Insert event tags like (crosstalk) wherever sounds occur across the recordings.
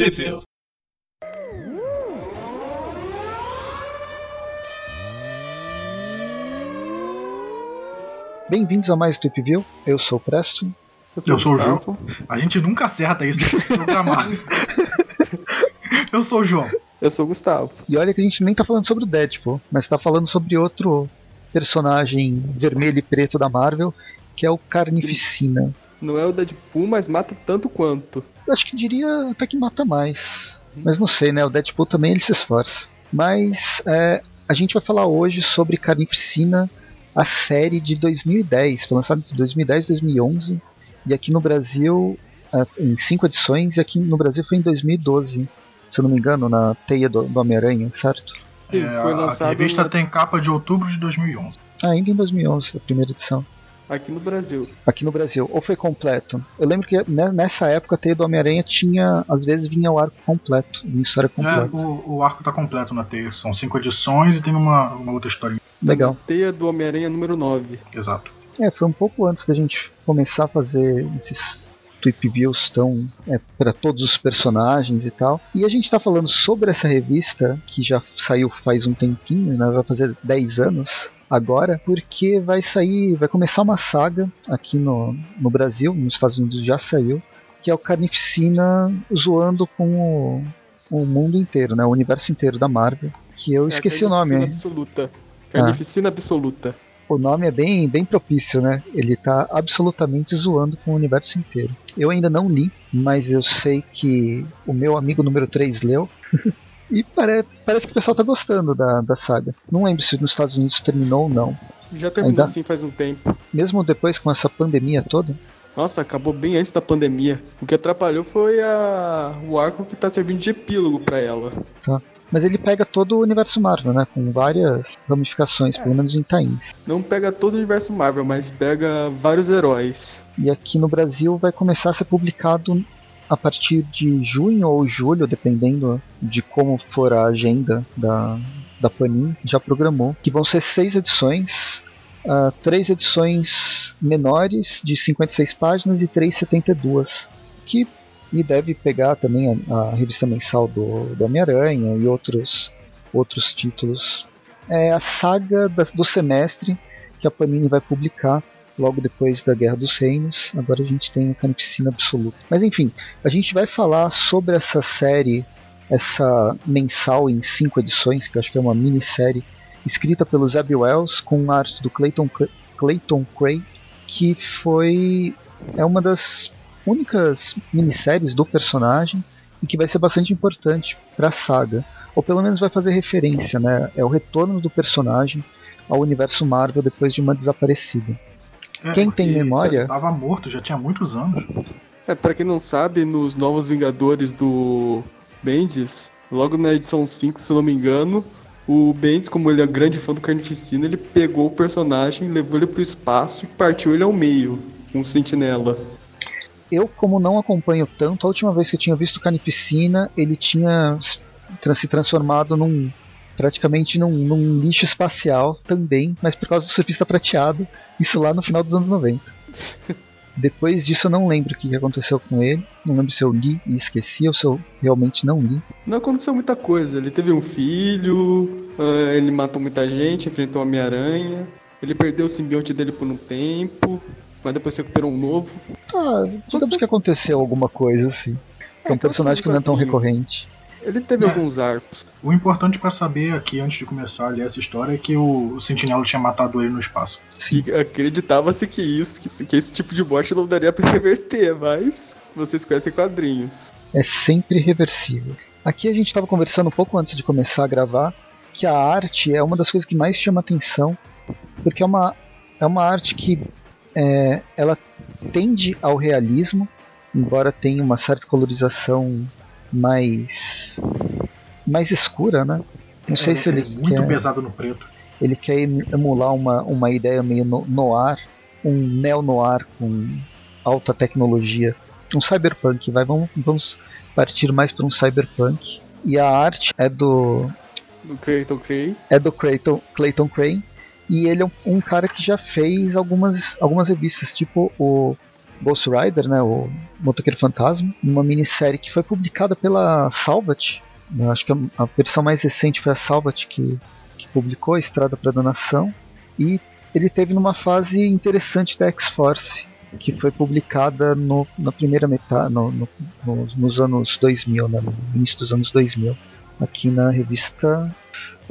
Sheffield. Bem-vindos a mais Tweep View. Eu sou o Presto. Eu sou o João. A gente nunca acerta isso programado. (laughs) Eu sou o João. Eu sou o Gustavo. E olha que a gente nem tá falando sobre o Deadpool, mas tá falando sobre outro personagem vermelho e preto da Marvel, que é o Carnificina. Não é o Deadpool, mas mata tanto quanto. Eu acho que diria até que mata mais. Mas não sei, né? O Deadpool também ele se esforça. Mas é, a gente vai falar hoje sobre Carnificina, a série de 2010. Foi lançada em 2010 2011. E aqui no Brasil, é, em cinco edições, e aqui no Brasil foi em 2012. Se eu não me engano, na Teia do, do Homem-Aranha, certo? Sim, É, foi a lançado revista na- tem capa de outubro de 2011. Ah, ainda em 2011, a primeira edição. Aqui no Brasil. Aqui no Brasil. Ou foi completo? Eu lembro que ne- nessa época a Teia do Homem-Aranha tinha, às vezes vinha o arco completo, vinha história É, completa. o, o arco tá completo na teia. São cinco edições e tem uma, uma outra história. Legal. Teia do Homem-Aranha número 9. Exato. É, foi um pouco antes da gente começar a fazer esses tweep views tão é, para todos os personagens e tal. E a gente tá falando sobre essa revista que já saiu faz um tempinho, né? Vai fazer 10 anos agora, porque vai sair, vai começar uma saga aqui no, no Brasil, nos Estados Unidos já saiu, que é o Carnificina zoando com o, o mundo inteiro, né? O universo inteiro da Marvel. Que eu É esqueci o nome, Carnificina hein? Absoluta. Carnificina Absoluta. O nome é bem, bem propício, né? Ele tá absolutamente zoando com o universo inteiro. Eu ainda não li, mas eu sei que o meu amigo número 3 leu. (laughs) e pare- parece que o pessoal tá gostando da, da saga. Não lembro se nos Estados Unidos terminou ou não. Já terminou Ainda- assim faz um tempo. Mesmo depois com essa pandemia toda. Nossa, acabou bem antes da pandemia. O que atrapalhou foi a... o arco que tá servindo de epílogo pra ela. Mas ele pega todo o universo Marvel, né? Com várias ramificações, pelo menos em tains. Não pega todo o universo Marvel, mas pega vários heróis. E aqui no Brasil vai começar a ser publicado a partir de junho ou julho, dependendo de como for a agenda da, da Panini, já programou, que vão ser seis edições, ah, três edições menores de 56 páginas e três 72, que e deve pegar também a, a revista mensal do, do Homem-Aranha e outros, outros títulos. É a saga do semestre que a Panini vai publicar logo depois da Guerra dos Reinos. Agora a gente tem a Carnificina Absoluta. Mas enfim, a gente vai falar sobre essa série, essa mensal em cinco edições, que eu acho que é uma minissérie, escrita pelo Zeb Wells, com arte do Clayton, Clayton Craig, que foi é uma das únicas minisséries do personagem e que vai ser bastante importante para a saga. Ou pelo menos vai fazer referência, né? É o retorno do personagem ao universo Marvel depois de uma desaparecida. É, Quem tem memória? Tava morto, já tinha muitos anos. É, pra quem não sabe, nos Novos Vingadores do Bendis, logo na edição 5, se eu não me engano, o Bendis, como ele é grande fã do Carnificina, ele pegou o personagem, levou ele pro espaço e partiu ele ao meio, com o Sentinela. Eu, como não acompanho tanto, a última vez que eu tinha visto Carnificina, ele tinha se transformado num praticamente num, num lixo espacial também, mas por causa do surfista prateado, isso lá no final dos anos 90. (laughs) Depois disso eu não lembro o que aconteceu com ele, não lembro se eu li e esqueci ou se eu realmente não li. Não aconteceu muita coisa. Ele teve um filho, ah, ele matou muita gente, enfrentou o Homem-Aranha, ele perdeu o simbionte dele por um tempo, mas depois recuperou um novo. Ah, digamos que aconteceu alguma coisa assim. É um personagem que não é tão recorrente. Ele teve É. alguns arcos. O importante pra saber aqui, antes de começar a ler essa história, é que o, o Sentinela tinha matado ele no espaço. E acreditava-se que isso, que, que esse tipo de morte não daria pra reverter, mas vocês conhecem quadrinhos. é sempre reversível. Aqui a gente estava conversando um pouco antes de começar a gravar que a arte é uma das coisas que mais chama atenção, porque é uma, é uma arte que é, ela tende ao realismo, embora tenha uma certa colorização mais mais escura, né? Não sei É, se ele é muito quer, pesado no preto. ele quer emu- emular uma, uma ideia meio no, noir, um neo-noir com alta tecnologia, um cyberpunk, vai, vamos, vamos partir mais para um cyberpunk. E a arte é do Do Creighton Cray. é do Clayton, Clayton Crane e ele é um, um cara que já fez algumas, algumas revistas, tipo o Ghost Rider, né, o Motoqueiro Fantasma, uma minissérie que foi publicada pela Salvat. Eu acho que a, versão mais recente foi a Salvat que, que publicou Estrada para Donação. E ele teve numa fase interessante da X-Force, que foi publicada no, na primeira metade, no, no, nos anos 2000, né, no início dos anos 2000, aqui na revista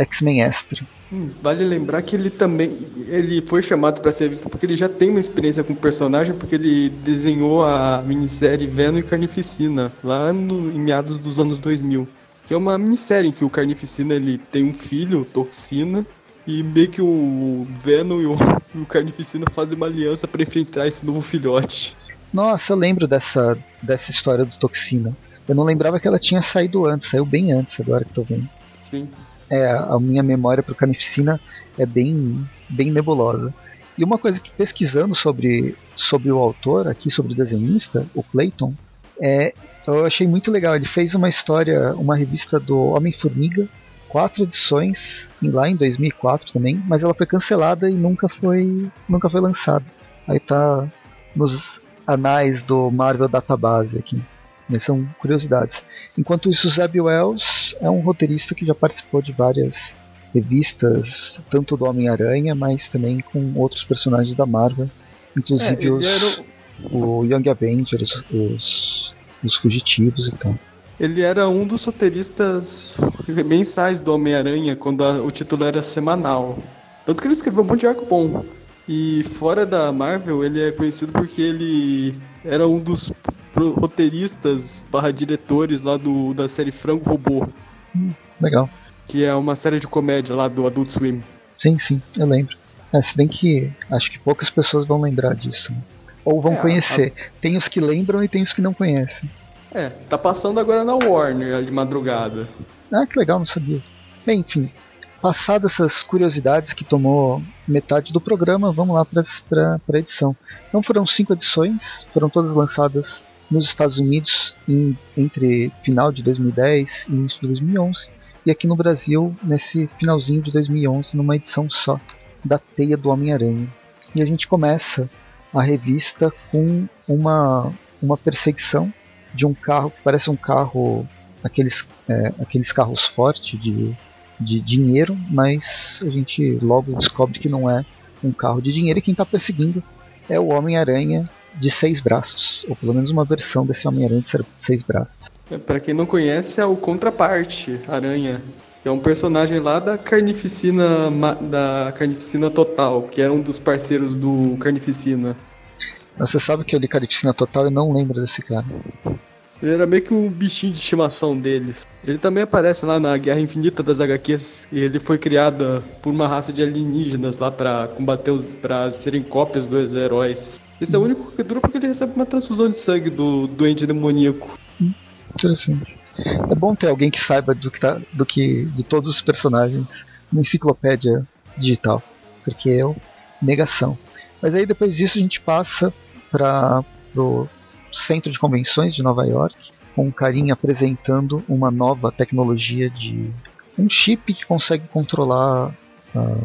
X-Men Extra. Hum, vale lembrar que ele também ele foi chamado para ser revista porque ele já tem uma experiência com o personagem, porque ele desenhou a minissérie Venom e Carnificina lá no, em meados dos anos 2000. Que é uma minissérie em que o Carnificina ele tem um filho, Toxina, e meio que o Venom e o, (laughs) o Carnificina fazem uma aliança para enfrentar esse novo filhote. Nossa, eu lembro dessa, dessa história do Toxina. Eu não lembrava que ela tinha saído antes, saiu bem antes agora que tô vendo. Sim. É, a minha memória pro Carnificina é bem, bem nebulosa. E uma coisa que pesquisando sobre, sobre o autor, aqui sobre o desenhista, o Clayton, é, eu achei muito legal. Ele fez uma história, uma revista do Homem-Formiga, quatro edições, lá em 2004 também, mas ela foi cancelada e nunca foi, nunca foi lançada. Aí tá nos anais do Marvel Database aqui. Mas são curiosidades. Enquanto isso, Zeb Wells é um roteirista que já participou de várias revistas, tanto do Homem-Aranha, mas também com outros personagens da Marvel, inclusive É, os, era o Young Avengers, os, os fugitivos e tal. Ele era um dos roteiristas mensais do Homem-Aranha, quando a- o título era semanal. Tanto que ele escreveu um monte de arco bom. E fora da Marvel, ele é conhecido porque ele era um dos roteiristas barra diretores lá do, da série Frango Robô, Legal. que é uma série de comédia lá do Adult Swim. Sim, sim, eu lembro. É, se bem que acho que poucas pessoas vão lembrar disso. né? Ou vão É, conhecer. Tem os que lembram e tem os que não conhecem. É, tá passando agora na Warner de madrugada. Ah, que legal, não sabia. Bem, enfim, passadas essas curiosidades que tomou metade do programa, vamos lá para a edição. Então foram cinco edições, foram todas lançadas nos Estados Unidos em- entre final de 2010 e início de 2011, e aqui no Brasil nesse finalzinho de 2011 numa edição só da Teia do Homem-Aranha. E a gente começa a revista com uma, uma perseguição de um carro que parece um carro aqueles, é, aqueles carros fortes de, de dinheiro, mas a gente logo descobre que não é um carro de dinheiro e quem está perseguindo é o Homem-Aranha de seis braços, ou pelo menos uma versão desse Homem-Aranha de seis braços. É, Pra quem não conhece, é o Contraparte, Aranha. Que é um personagem lá da Carnificina, da Carnificina Total, que era um dos parceiros do Carnificina. Você sabe que eu li Carnificina Total e não lembro desse cara. Ele era meio que um bichinho de estimação deles. Ele também aparece lá na Guerra Infinita das HQs, e ele foi criado por uma raça de alienígenas lá pra combater os. para serem cópias dos heróis. Esse é o único que dura porque ele recebe uma transfusão de sangue do doente demoníaco. Interessante. É bom ter alguém que saiba do que, tá, do que de todos os personagens, uma enciclopédia digital, porque eu negação. Mas aí depois disso a gente passa para o centro de convenções de Nova York, com um carinha apresentando uma nova tecnologia de um chip que consegue controlar ah,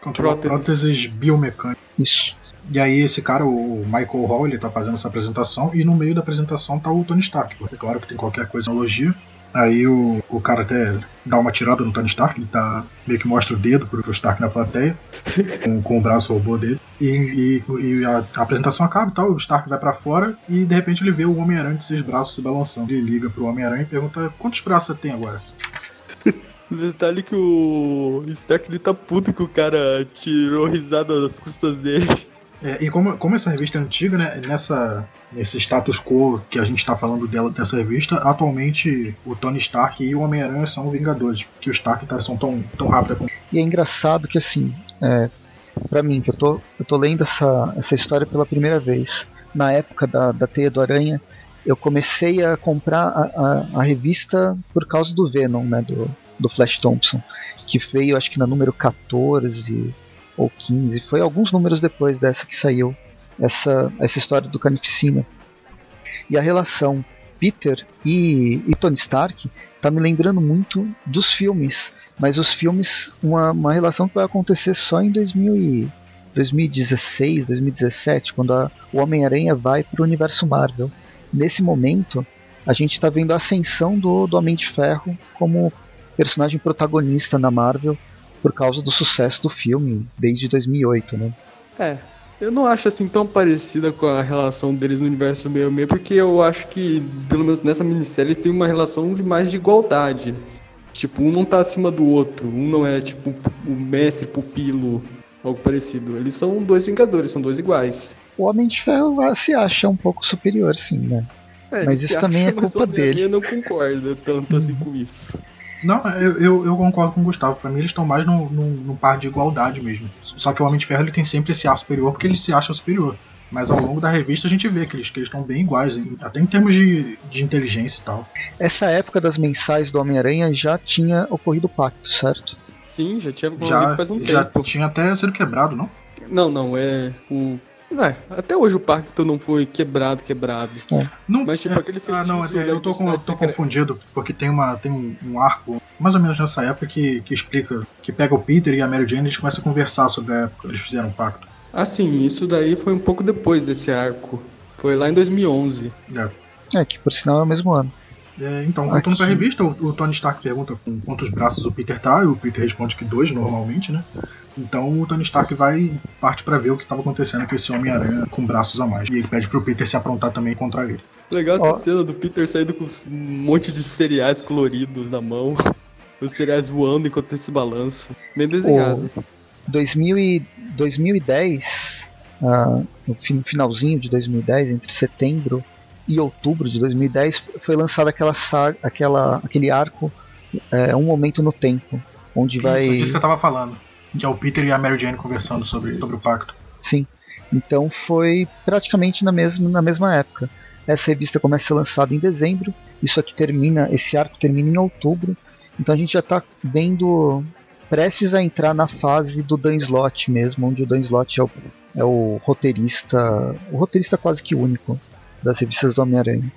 Controlar Próteses. próteses biomecânicas. isso. E aí esse cara, o Michael Hall, ele tá fazendo essa apresentação e no meio da apresentação tá o Tony Stark. Porque claro que tem qualquer coisa na analogia. Aí o, o cara até dá uma tirada no Tony Stark, ele tá meio que mostra o dedo pro, Stark na plateia, (laughs) com, com o braço robô dele. E, e- e a, a apresentação acaba e tal, o Stark vai pra fora e de repente ele vê o Homem-Aranha de seis braços se balançando. Ele liga pro Homem-Aranha e pergunta quantos braços você tem agora? O (laughs) detalhe que o Stark ele tá puto que o cara tirou risada das custas dele. É, e como, como essa revista é antiga, né, nessa, nesse status quo que a gente está falando dela, dessa revista, atualmente o Tony Stark e o Homem-Aranha são Vingadores, porque o Stark tá, são tão, tão rápidos como. E é engraçado que assim, é, para mim, que eu tô, eu tô lendo essa, essa história pela primeira vez, na época da, da Teia do Aranha, eu comecei a comprar a, a, a revista por causa do Venom, né, do, do Flash Thompson, que veio acho que na número 14 ou 15, foi alguns números depois dessa que saiu essa, essa história do Carnificina. E a relação Peter e, e Tony Stark tá me lembrando muito dos filmes, mas os filmes, uma, uma relação que vai acontecer só em 2000 e 2016, 2017, quando a- o Homem-Aranha vai para o universo Marvel. nesse momento, a gente está vendo a ascensão do, do Homem de Ferro como personagem protagonista na Marvel por causa do sucesso do filme desde 2008, né? É, eu não acho assim tão parecida com a relação deles no universo meio meio, porque eu acho que, pelo menos nessa minissérie, eles têm uma relação de mais de igualdade. Tipo, um não tá acima do outro, um não é tipo o mestre, pupilo, algo parecido. Eles são dois vingadores, são dois iguais. O Homem de Ferro se acha um pouco superior, sim, né? É, Mas isso também é culpa dele. não concorda tanto assim com isso. Não, eu, eu, eu concordo com o Gustavo. Pra mim, eles estão mais no, no, no par de igualdade mesmo. Só que o Homem de Ferro ele tem sempre esse ar superior porque ele se acha superior. Mas ao longo da revista a gente vê que eles que eles estão bem iguais, até em termos de, de inteligência e tal. Essa época das mensais do Homem-Aranha já tinha ocorrido o pacto, certo? Sim, já tinha Já, ocorrido faz um já tempo. tinha até sido quebrado, não? Não, não, é o. Não é, até hoje o pacto não foi quebrado, quebrado. não Mas, tipo, aquele Ah, não, é, eu tô, com- eu tô confundido, porque tem, uma, tem um, um arco, mais ou menos nessa época, que, que explica, que pega o Peter e a Mary Jane e eles começam a conversar sobre a época que eles fizeram o pacto. Ah, sim, isso daí foi um pouco depois desse arco. Foi lá em 2011. É. É, que por sinal é o mesmo ano. É, então, voltando Aqui. pra revista, o, o Tony Stark pergunta com quantos braços o Peter tá, e o Peter responde que dois, normalmente, né? Então o Tony Stark vai parte pra ver o que estava acontecendo com esse Homem-Aranha com braços a mais. E ele pede pro Peter se aprontar também contra ele. Legal essa cena do Peter saindo com um monte de cereais coloridos na mão. (laughs) Os cereais voando enquanto ele se balança. Bem desenhado. 2000 e 2010, ah, no fin- finalzinho de 2010, entre setembro e outubro de 2010, foi lançada aquela saga, aquela, aquele arco, é, um momento no tempo, onde vai, Isso disso que eu tava falando. Que é o Peter e a Mary Jane conversando sobre, sobre o pacto. sim. Então foi praticamente na mesma, na mesma época. Essa revista começa a ser lançada em dezembro, isso aqui termina, esse arco termina em outubro. Então a gente já está vendo prestes a entrar na fase do Dan Slott mesmo, onde o Dan Slott é o, é o roteirista, o roteirista quase que único das revistas do Homem-Aranha.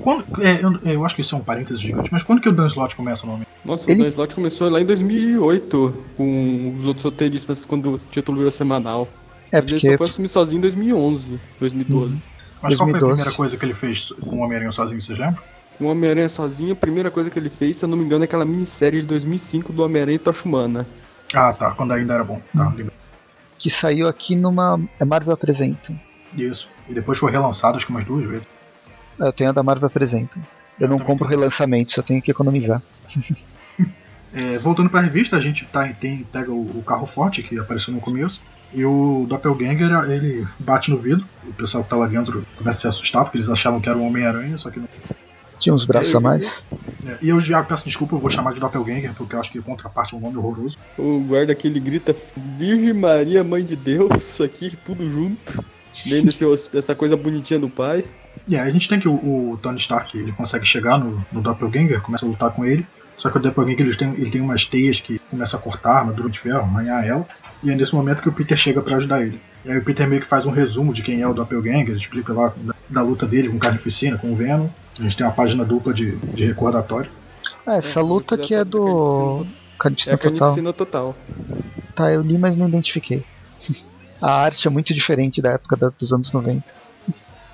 Quando, é, eu, eu acho que isso é um parênteses gigante, mas quando que o Dan Slott começa no Homem? Nossa, Ele- o Dan Slott começou lá em 2008 com os outros roteiristas quando o título virou semanal. É ele porque só foi assumir sozinho em 2011, 2012. Mas qual foi a 2012. primeira coisa que ele fez com o Homem-Aranha sozinho, vocês lembram? O Homem-Aranha sozinho, a primeira coisa que ele fez, se eu não me engano, é aquela minissérie de 2005 do Homem-Aranha e Tocha Humana. Ah, tá, quando ainda era bom. Tá, lembrei. que saiu aqui numa é Marvel Apresenta. Isso. E depois foi relançado, acho que umas duas vezes. É, Eu tenho a da Marvel Apresenta. Eu não compro relançamentos, eu tenho que economizar. (laughs) É, voltando pra revista, a gente tá, tem, pega o, o carro forte que apareceu no começo. E o Doppelganger, ele bate no vidro. O pessoal que tá lá dentro começa a se assustar, porque eles achavam que era o Homem-Aranha, só que não. Tinha uns braços a mais. É, e eu já peço desculpa, eu vou chamar de Doppelganger, porque eu acho que contraparte é um nome horroroso. O guarda aqui ele grita Virgem Maria, Mãe de Deus, aqui tudo junto. Bem desse, dessa coisa bonitinha do pai. E aí a gente tem que o, o Tony Stark ele consegue chegar no, no Doppelganger, começa a lutar com ele. Só que o Doppelganger ele tem, ele tem umas teias que começa a cortar a armadura de ferro, arranhar ela. E é nesse momento que o Peter chega pra ajudar ele. E aí o Peter meio que faz um resumo de quem é o Doppelganger, explica lá da, da luta dele com o Carnificina, com o Venom. A gente tem uma página dupla de, de recordatório. Ah, essa É, luta que é do É Carnificina Total. carnificina total. Tá, eu li, mas não identifiquei. (laughs) a arte é muito diferente da época da- dos anos 90.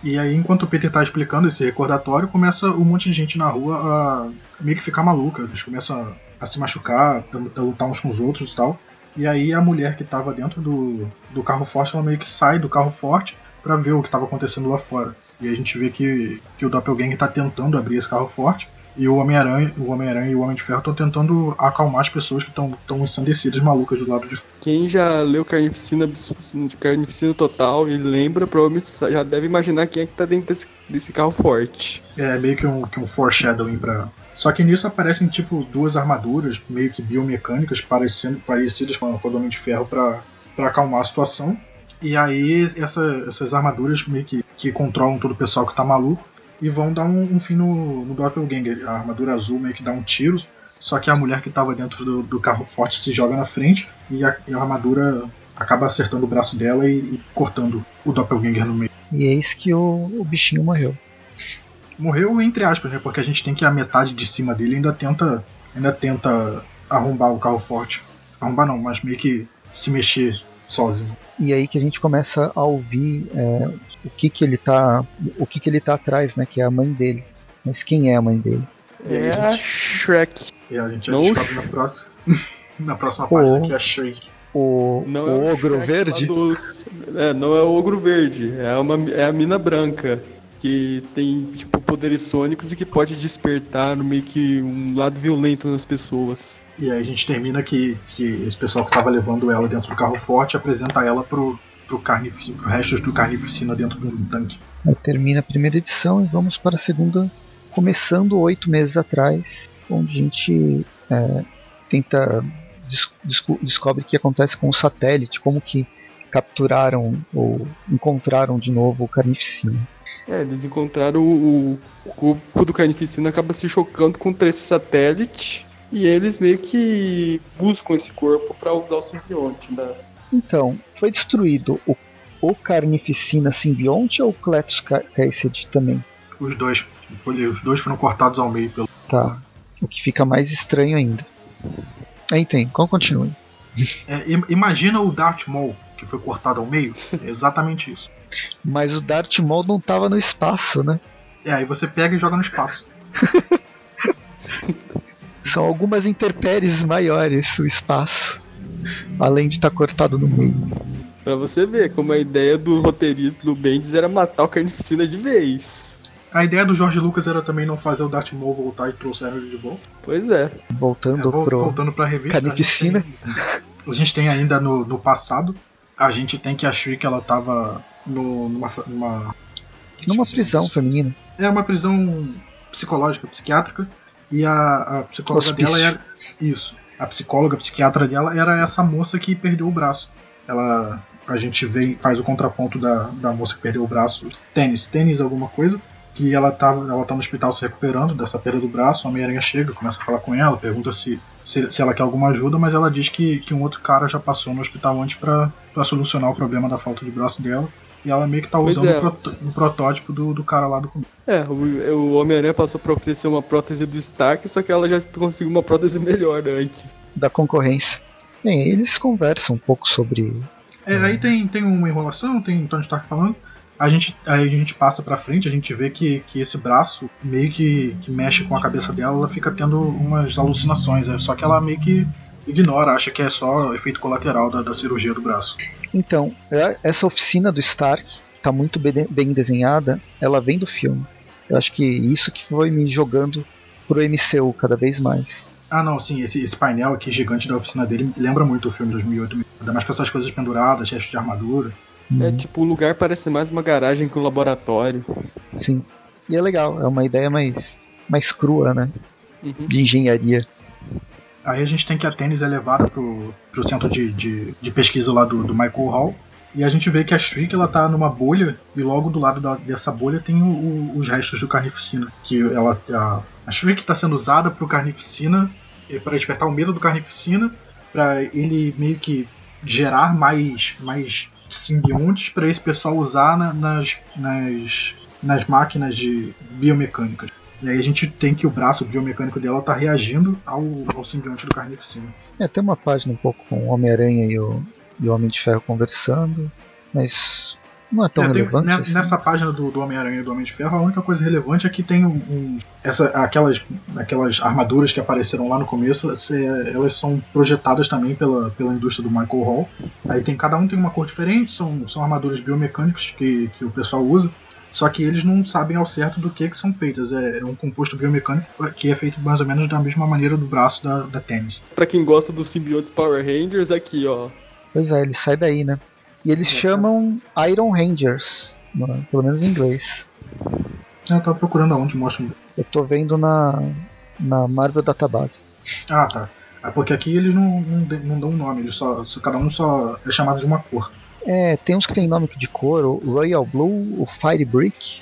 E aí, enquanto o Peter tá explicando esse recordatório, começa um monte de gente na rua a meio que ficar maluca. Eles começam a, a se machucar, a, a lutar uns com os outros e tal. E aí a mulher que tava dentro do, do carro forte, ela meio que sai do carro forte pra ver o que tava acontecendo lá fora. E a gente vê que, que o Doppelganger tá tentando abrir esse carro forte. E o Homem-Aranha o Homem-Aranha e o Homem de Ferro estão tentando acalmar as pessoas que estão tão ensandecidas, malucas do lado de fora. Quem já leu Carnificina, Carnificina Total e lembra, provavelmente já deve imaginar quem é que tá dentro desse, desse carro forte. É meio que um, que um foreshadowing pra. Só que nisso aparecem tipo duas armaduras meio que biomecânicas parecendo, parecidas com a, do Homem de Ferro pra, pra acalmar a situação. E aí essa- essas armaduras meio que, que controlam todo o pessoal que tá maluco e vão dar um, um fim no, no Doppelganger. A armadura azul meio que dá um tiro, só que a mulher que tava dentro do, do carro forte se joga na frente e a, e a armadura acaba acertando o braço dela e, e cortando o Doppelganger no meio. E eis que o, o bichinho morreu. Morreu entre aspas, né? Porque a gente tem que a metade de cima dele ainda tenta. Ainda tenta arrombar o carro forte. Arrombar não, mas meio que se mexer sozinho. E aí que a gente começa a ouvir é, o que que ele tá, o que que ele tá atrás, né? Que é a mãe dele. Mas quem é a mãe dele? É a Shrek. E a gente já descobre na próxima, (laughs) na próxima página que é a Shriek. O, Não o é o ogro Shrek verde? É, não é o ogro verde, é, uma, é a mina branca. Que tem, tipo, poderes sônicos e que pode despertar meio que um lado violento nas pessoas. E aí a gente termina que, que esse pessoal que tava levando ela dentro do carro forte apresenta ela pro, pro, carnificina, pro restos do carnificina dentro de um tanque. Aí termina a primeira edição e vamos para a segunda, começando oito meses atrás, onde a gente é, tenta des- desco- descobre o que acontece com o satélite, como que capturaram ou encontraram de novo o carnificina. É, eles encontraram o, o corpo do carnificina acaba se chocando contra esse satélite e eles meio que buscam esse corpo para usar o simbionte, né? Então, foi destruído o, o carnificina simbionte ou o Cletus Ca- Cassidy também? Os dois, os dois foram cortados ao meio pelo. Tá. O que fica mais estranho ainda. Aí tem, como continue. (laughs) É, im- imagina o Darth Maul que foi cortado ao meio. É exatamente isso. (laughs) Mas o Darth Maul não tava no espaço, né? É, aí você pega e joga no espaço. (laughs) São algumas intempéries maiores o espaço. Além de estar cortado no meio. Pra você ver como a ideia do roteirista do Bendis era matar o carnificina de vez. A ideia do George Lucas era também não fazer o Darth Maul voltar e trouxeram ele de volta. Pois é. Voltando É, vol- pro. Voltando pra revista. Carnificina. A gente tem, a gente tem ainda no, no passado, a gente tem que a Shriek ela tava no, numa, numa. numa prisão feminina. É uma prisão psicológica, psiquiátrica. E a, a psicóloga Hospício. dela era. Isso. A psicóloga, psiquiatra dela era essa moça que perdeu o braço. Ela. A gente vê, faz o contraponto da, da moça que perdeu o braço. Tênis, tênis alguma coisa. Que ela tá, ela tá no hospital se recuperando dessa perda do braço. O Homem-Aranha chega, começa a falar com ela, pergunta se, se, se ela quer alguma ajuda, mas ela diz que, que um outro cara já passou no hospital antes pra solucionar o problema da falta de braço dela. E ela meio que tá Pois usando é. o, proto- o protótipo do, do cara lá do começo. É, o, o Homem-Aranha passou pra oferecer uma prótese do Stark, só que ela já conseguiu uma prótese melhor antes. Da concorrência. Bem, eles conversam um pouco sobre. É, aí tem, tem uma enrolação, tem o Tony Stark falando. A gente, aí a gente passa pra frente, a gente vê que, que esse braço meio que, que mexe com a cabeça dela, ela fica tendo umas alucinações, é, só que ela meio que ignora, acha que é só efeito colateral da, da cirurgia do braço. Então, é- essa oficina do Stark está muito bem desenhada. Ela vem do filme. Eu acho que isso que foi me jogando pro MCU cada vez mais. Ah não, sim, esse, esse painel aqui gigante da oficina dele lembra muito o filme de 2008, ainda mais com essas coisas penduradas, restos de armadura. É Uhum, tipo, o lugar parece mais uma garagem que um laboratório. Sim. E é legal, é uma ideia mais, mais crua, né? Uhum. De engenharia. Aí a gente tem que a Tênis é levada pro, pro centro de, de, de pesquisa lá do, do Michael Hall. E a gente vê que a Shriek ela tá numa bolha e logo do lado da- dessa bolha tem o- o- os restos do Carnificina. Que ela, a, a Shriek está sendo usada pro Carnificina para despertar o medo do Carnificina, para ele meio que gerar mais, mais simbiontes para esse pessoal usar na- nas, nas, nas máquinas de biomecânicas. E aí a gente tem que o braço biomecânico dela tá reagindo ao, ao simbionte do Carnificina. É, tem uma página um pouco com o Homem-Aranha e o, e o Homem de Ferro conversando, mas não é tão É, tem- relevante. ne- assim. Nessa página do, do Homem-Aranha e do Homem de Ferro, a única coisa relevante é que tem um, um- essa, aquelas, aquelas armaduras que apareceram lá no começo, se- elas são projetadas também pela, pela indústria do Michael Hall. Aí tem cada um tem uma cor diferente, são, são armaduras biomecânicas que, que o pessoal usa. Só que eles não sabem ao certo do que, que são feitas. É, é um composto biomecânico que é feito mais ou menos da mesma maneira do braço da, da tênis. Pra quem gosta dos simbiontes Power Rangers, aqui, ó. Pois é, ele sai daí, né? E eles É, chamam Iron Rangers, pelo menos em inglês. Eu tava procurando aonde mostra. Eu tô vendo na, na Marvel Database. Ah, tá. É porque aqui eles não, não, não dão um nome, eles só- cada um só é chamado de uma cor. É, tem uns que tem nome de cor, o Royal Blue, o Fire Brick,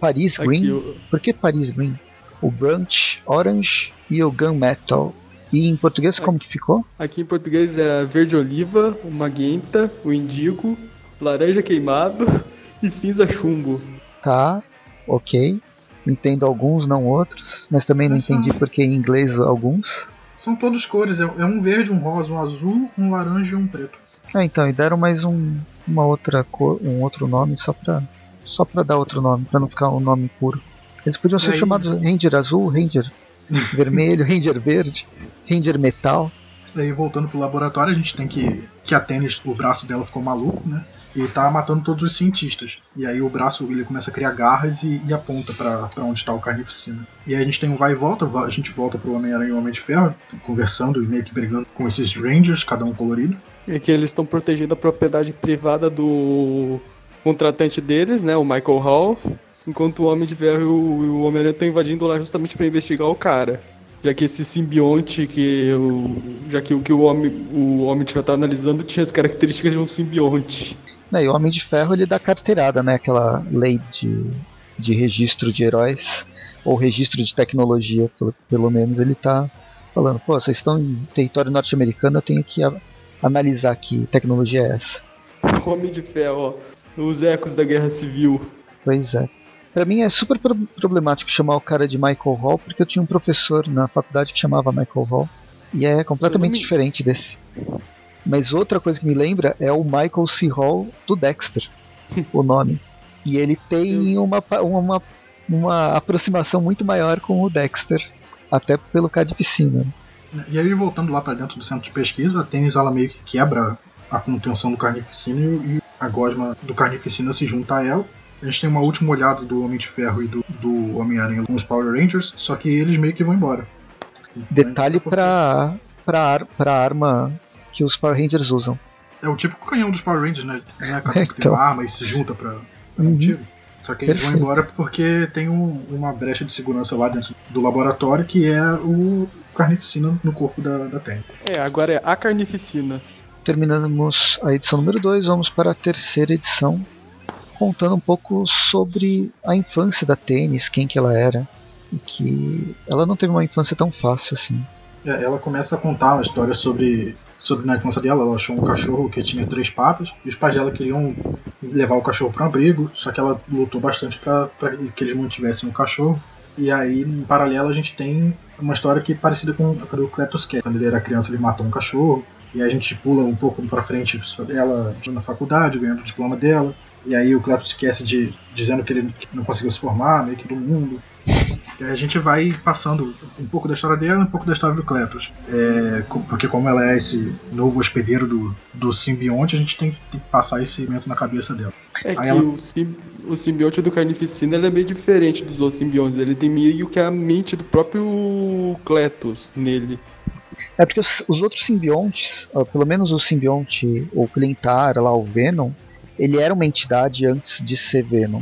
Paris Aqui, Green. o- Por que Paris Green? O Brunch Orange e o Gunmetal. E em português como que ficou? aqui em português é verde oliva, o magenta, o indigo, laranja queimado (laughs) e cinza chumbo. Tá, ok. Entendo alguns, não outros, mas também não entendi porque em inglês alguns. São todas cores, é um verde, um rosa, um azul, um laranja e um preto. É, então, e deram mais um, uma outra cor, um outro nome só pra, só pra dar outro nome, pra não ficar um nome puro. Eles podiam ser aí- chamados Ranger Azul, Ranger (laughs) Vermelho, Ranger Verde, Ranger Metal. E aí, voltando pro laboratório, a gente tem que. Que a Tênis, o braço dela ficou maluco, né? E tá matando todos os cientistas. E aí o braço ele começa a criar garras e, e aponta pra pra onde tá o carnificina. E aí a gente tem um vai e volta, a gente volta pro Homem-Aranha e o Homem de Ferro, conversando e meio que brigando com esses Rangers, cada um colorido. É que eles estão protegendo a propriedade privada do contratante deles, né, o Michael Hall, enquanto o Homem de Ferro e o, Homem-Aranha estão invadindo lá justamente para investigar o cara. Já que esse simbionte que o, já que o que o homem o homem de Ferro tá analisando tinha as características de um simbionte. Né, e o Homem de Ferro ele dá carteirada, né? Aquela lei de, de registro de heróis, ou registro de tecnologia, pelo, pelo menos, ele tá falando, pô, vocês estão em território norte-americano, eu tenho que analisar que tecnologia é essa. (laughs) Homem de Ferro, ó, os ecos da Guerra Civil. Pois é. Pra mim é super pro- problemático chamar o cara de Michael Hall, porque eu tinha um professor na faculdade que chamava Michael Hall, e é completamente me- diferente desse. Mas outra coisa que me lembra é o Michael C. Hall do Dexter, o nome. E ele tem uma, uma, uma aproximação muito maior com o Dexter, até pelo Carnificina. E aí, voltando lá pra dentro do centro de pesquisa, a Tênis ela meio que quebra a contenção do Carnificina e a gosma do Carnificina se junta a ela. A gente tem uma última olhada do Homem de Ferro e do, do Homem-Aranha com os Power Rangers, só que eles meio que vão embora. Detalhe pra, pra, ar, pra arma que os Power Rangers usam. É o típico canhão dos Power Rangers, né? É cada (laughs) que tem Então. uma arma e se junta pra, pra Uhum. um tiro. Só que eles vão embora porque tem um- uma brecha de segurança lá dentro do laboratório que é o Carnificina no corpo da, da Tênis. É, agora é a Carnificina. terminamos a edição número 2, vamos para a terceira edição, contando um pouco sobre a infância da Tênis, quem que ela era, e que ela não teve uma infância tão fácil assim. É, ela começa a contar uma história sobre, sobre na infância dela. Ela achou um cachorro que tinha três patas e os pais dela queriam levar o cachorro para um abrigo, só que ela lutou bastante para que eles mantivessem o cachorro. E aí, em paralelo, a gente tem uma história que é parecida com a do Cletus Cat. Quando ele era criança, ele matou um cachorro. E aí a gente pula um pouco para frente ela na faculdade, ganhando o diploma dela. E aí o Cletus esquece de dizendo que ele não conseguiu se formar, meio que do mundo. E aí a gente vai passando um pouco da história dela e um pouco da história do Cletus. É, porque como ela é esse novo hospedeiro do, do simbionte, a gente tem, que- tem que passar esse evento na cabeça dela. É que Aí ela- o, sim- o simbionte do Carnificina ele é meio diferente dos outros simbiontes. Ele tem meio que a mente do próprio Cletus nele. É porque os, os outros simbiontes, ó, pelo menos o simbionte, o Clintar, lá, o Venom, ele era uma entidade antes de ser Venom.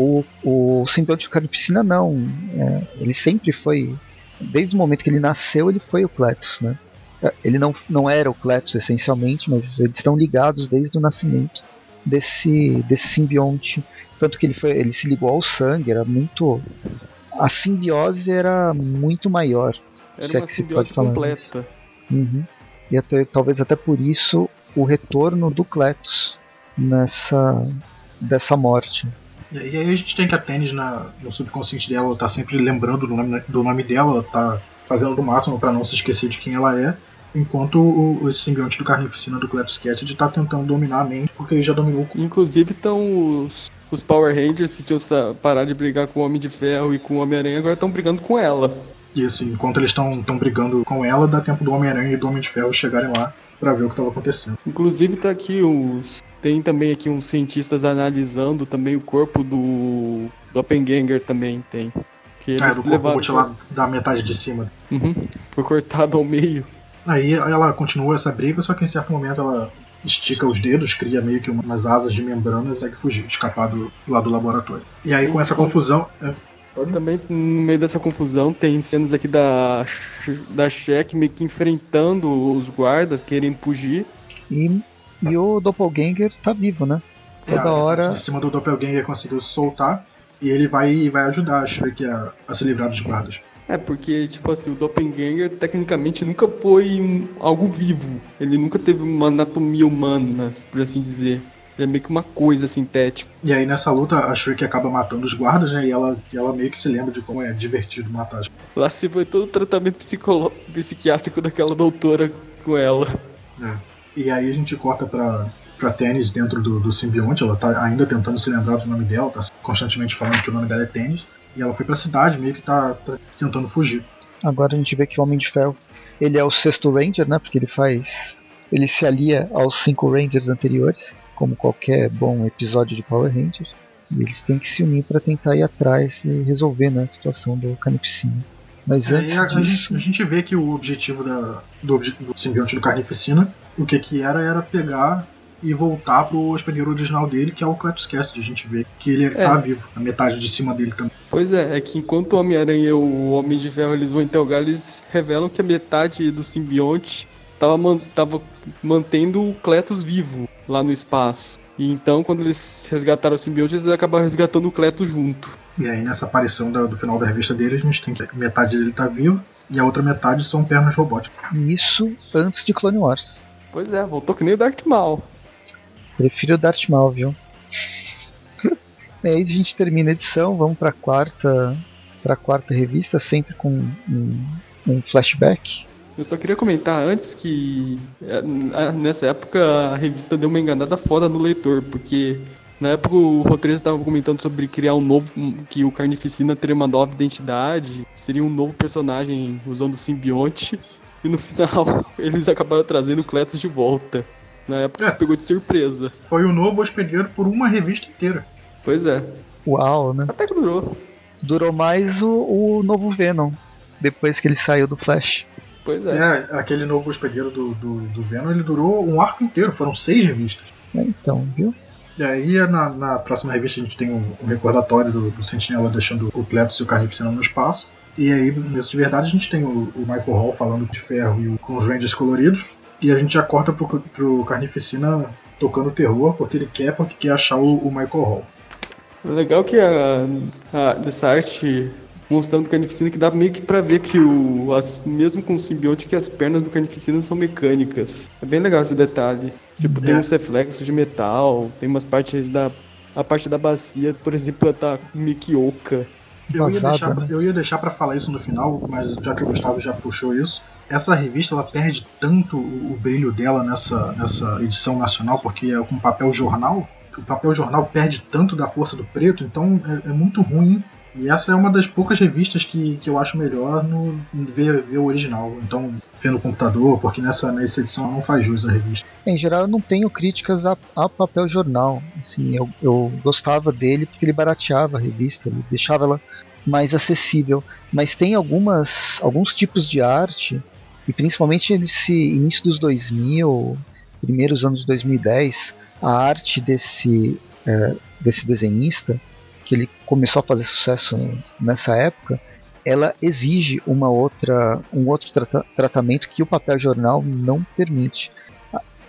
O, o simbionte do Carnificina não. É, ele sempre foi. Desde o momento que ele nasceu, ele foi o Cletus, né? É, Ele não, não era o Cletus essencialmente, mas eles estão ligados desde o nascimento desse, desse simbionte. Tanto que ele, foi, ele se ligou ao sangue, era muito. A simbiose era muito maior. Era Se é uma que se simbiose pode falar completa. Uhum. E até, talvez até por isso o retorno do Cletus nessa dessa morte. E aí a gente tem que a Tênis na, no subconsciente dela, ela tá sempre lembrando do nome, do nome dela, ela tá fazendo do máximo para não se esquecer de quem ela é. Enquanto o, o simbionte do Carnificina do Cletus Cassidy tá tentando dominar a mente, porque ele já dominou o Inclusive estão os, os Power Rangers que tinham parado de brigar com o Homem de Ferro e com o Homem-Aranha, agora estão brigando com ela. Isso, enquanto eles estão brigando com ela, dá tempo do Homem-Aranha e do Homem de Ferro chegarem lá pra ver o que tava acontecendo. Inclusive tá aqui os. Tem também aqui uns cientistas analisando também o corpo do. do Doppelganger também tem. Que eles do corpo levaram. mutilado da metade de cima. Uhum, foi cortado ao meio. Aí ela continua essa briga, só que em certo momento ela estica os dedos, cria meio que umas asas de membrana e segue fugir, escapar do, lá do laboratório. E aí com essa confusão. é, Também no meio dessa confusão tem cenas aqui da. da Shek meio que enfrentando os guardas, querendo fugir. E, e o Doppelganger tá vivo, né? Toda é, hora. De cima do Doppelganger conseguiu se soltar e ele vai, vai ajudar a Shrek a, a se livrar dos guardas. É, porque, tipo assim, o Doppelganger tecnicamente nunca foi um- algo vivo. Ele nunca teve uma anatomia humana, por assim dizer. Ele é meio que uma coisa sintética. E aí nessa luta a Shrek acaba matando os guardas, né? E ela, e ela meio que se lembra de como é divertido matar. Lá se foi todo o tratamento psicolo- psiquiátrico daquela doutora com ela. É. E aí a gente corta pra, pra Tênis dentro do, do simbionte, ela tá ainda tentando se lembrar do nome dela, tá constantemente falando que o nome dela é Tênis. E ela foi pra cidade, meio que tá, tá tentando fugir. Agora a gente vê que o Homem de Ferro, ele é o sexto Ranger, né? Porque ele faz. Ele se alia aos cinco Rangers anteriores, como qualquer bom episódio de Power Rangers. E eles têm que se unir para tentar ir atrás e resolver né, a situação do Carnificina. Mas antes Aí a, a disso. gente, a gente vê que o objetivo da, do, do simbionte do Carnificina, o que que era, era pegar e voltar pro hospedeiro original dele, que é o Cletus Cassidy. A gente vê que ele tá vivo, a metade de cima dele também. Pois é, é que enquanto o Homem-Aranha e o Homem de Ferro eles vão interrogar, eles revelam que a metade do simbionte tava, man- tava mantendo o Cletus vivo lá no espaço. E então, quando eles resgataram o simbionte, eles acabaram resgatando o Cletus junto. E aí nessa aparição da- do final da revista dele, a gente tem que metade dele tá vivo e a outra metade são pernas robóticas. E isso antes de Clone Wars. Pois é, voltou que nem o Darth Maul. Prefiro o Darth Maul, viu? (laughs) e aí a gente termina a edição, vamos pra quarta. Pra quarta revista, sempre com um, um flashback. Eu só queria comentar antes que é, nessa época a revista deu uma enganada foda no leitor, porque na época o roteirista estava comentando sobre criar um novo. que o Carnificina teria uma nova identidade, seria um novo personagem usando o simbionte, e no (laughs) final eles acabaram trazendo o Cletus de volta. Na época É. se pegou de surpresa. Foi o novo hospedeiro por uma revista inteira. Pois é, Uau, né? até que durou. Durou mais o, o novo Venom, depois que ele saiu do Flash. Pois é. É, aquele novo hospedeiro do, do, do Venom, ele durou um arco inteiro, foram seis revistas. É, Então, viu? E aí na, na próxima revista a gente tem um, um recordatório do, do Sentinela deixando o Cletus e o Carnificina no espaço. E aí, nesse de verdade, a gente tem o, o Michael Hall falando de ferro e o, com os Rangers coloridos. E a gente já corta pro, pro Carnificina tocando terror, porque ele quer, porque quer achar o, o Michael Hall. Legal que a, a- dessa arte mostrando o Carnificina que dá meio que pra ver que o as, mesmo com o simbionte que as pernas do Carnificina são mecânicas. É bem legal esse detalhe. Tipo, tem É. uns reflexos de metal, tem umas partes da a parte da bacia, por exemplo, ela tá meio que oca. Eu ia, deixar, pra- né? eu ia deixar pra falar isso no final, mas já que o Gustavo já puxou isso, essa revista ela perde tanto o, o brilho dela nessa, nessa edição nacional, porque é com papel jornal, o papel jornal perde tanto da força do preto, então é, é muito ruim. E essa é uma das poucas revistas que, que eu acho melhor no ver, ver o original, então ver no computador, porque nessa, nessa edição não faz jus à revista. Em geral, eu não tenho críticas a, a papel jornal. Assim, eu, eu gostava dele porque ele barateava a revista, ele deixava ela mais acessível. Mas tem algumas, alguns tipos de arte, e principalmente nesse início dos 2000, primeiros anos de 2010, a arte desse, é, desse desenhista, que ele começou a fazer sucesso nessa época, ela exige uma outra, um outro trata- tratamento que o papel jornal não permite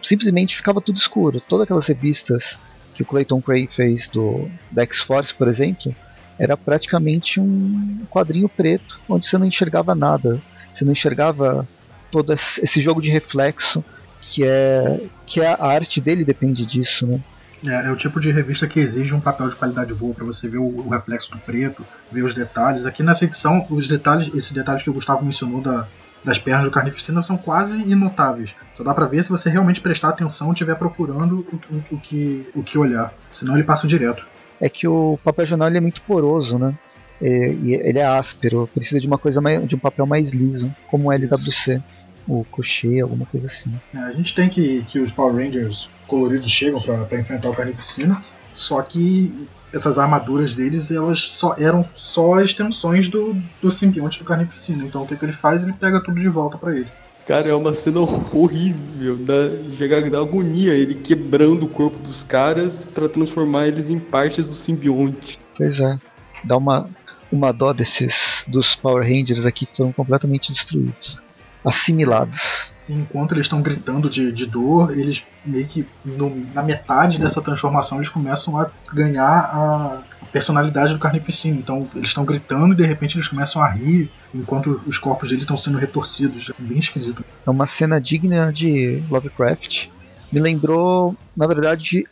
simplesmente ficava tudo escuro. Todas aquelas revistas que o Clayton Cray fez do da X-Force, por exemplo, era praticamente um quadrinho preto, onde você não enxergava nada. Você não enxergava todo esse jogo de reflexo que é que a arte dele depende disso, né? É, é o tipo de revista que exige um papel de qualidade boa para você ver o, o reflexo do preto, ver os detalhes. Aqui nessa edição, os detalhes, esses detalhes que o Gustavo mencionou da, das pernas do Carnificina são quase inotáveis. Só dá pra ver se você realmente prestar atenção e estiver procurando o, o- o que, o que olhar. Senão ele passa direto. É que o papel jornal é muito poroso, né? E, e ele é áspero, precisa de uma coisa mais, de um papel mais liso, como o LWC, o Cochê, alguma coisa assim. É, a gente tem que, que os Power Rangers coloridos chegam pra pra enfrentar o Carnificina, só que essas armaduras deles elas só eram só extensões do, do simbionte do Carnificina. Então o que, que ele faz? Ele pega tudo de volta pra ele. Cara, é uma cena horrível, dá, chega a dar agonia, ele quebrando o corpo dos caras pra transformar eles em partes do simbionte. Pois é. Dá uma, uma dó desses dos Power Rangers aqui que foram completamente destruídos. Assimilados. Enquanto eles estão gritando de, de dor, eles meio que no- na metade dessa transformação eles começam a ganhar a personalidade do carnificina. Então eles estão gritando e de repente eles começam a rir enquanto os corpos deles estão sendo retorcidos. É bem esquisito. É uma cena digna de Lovecraft. Me lembrou, na verdade,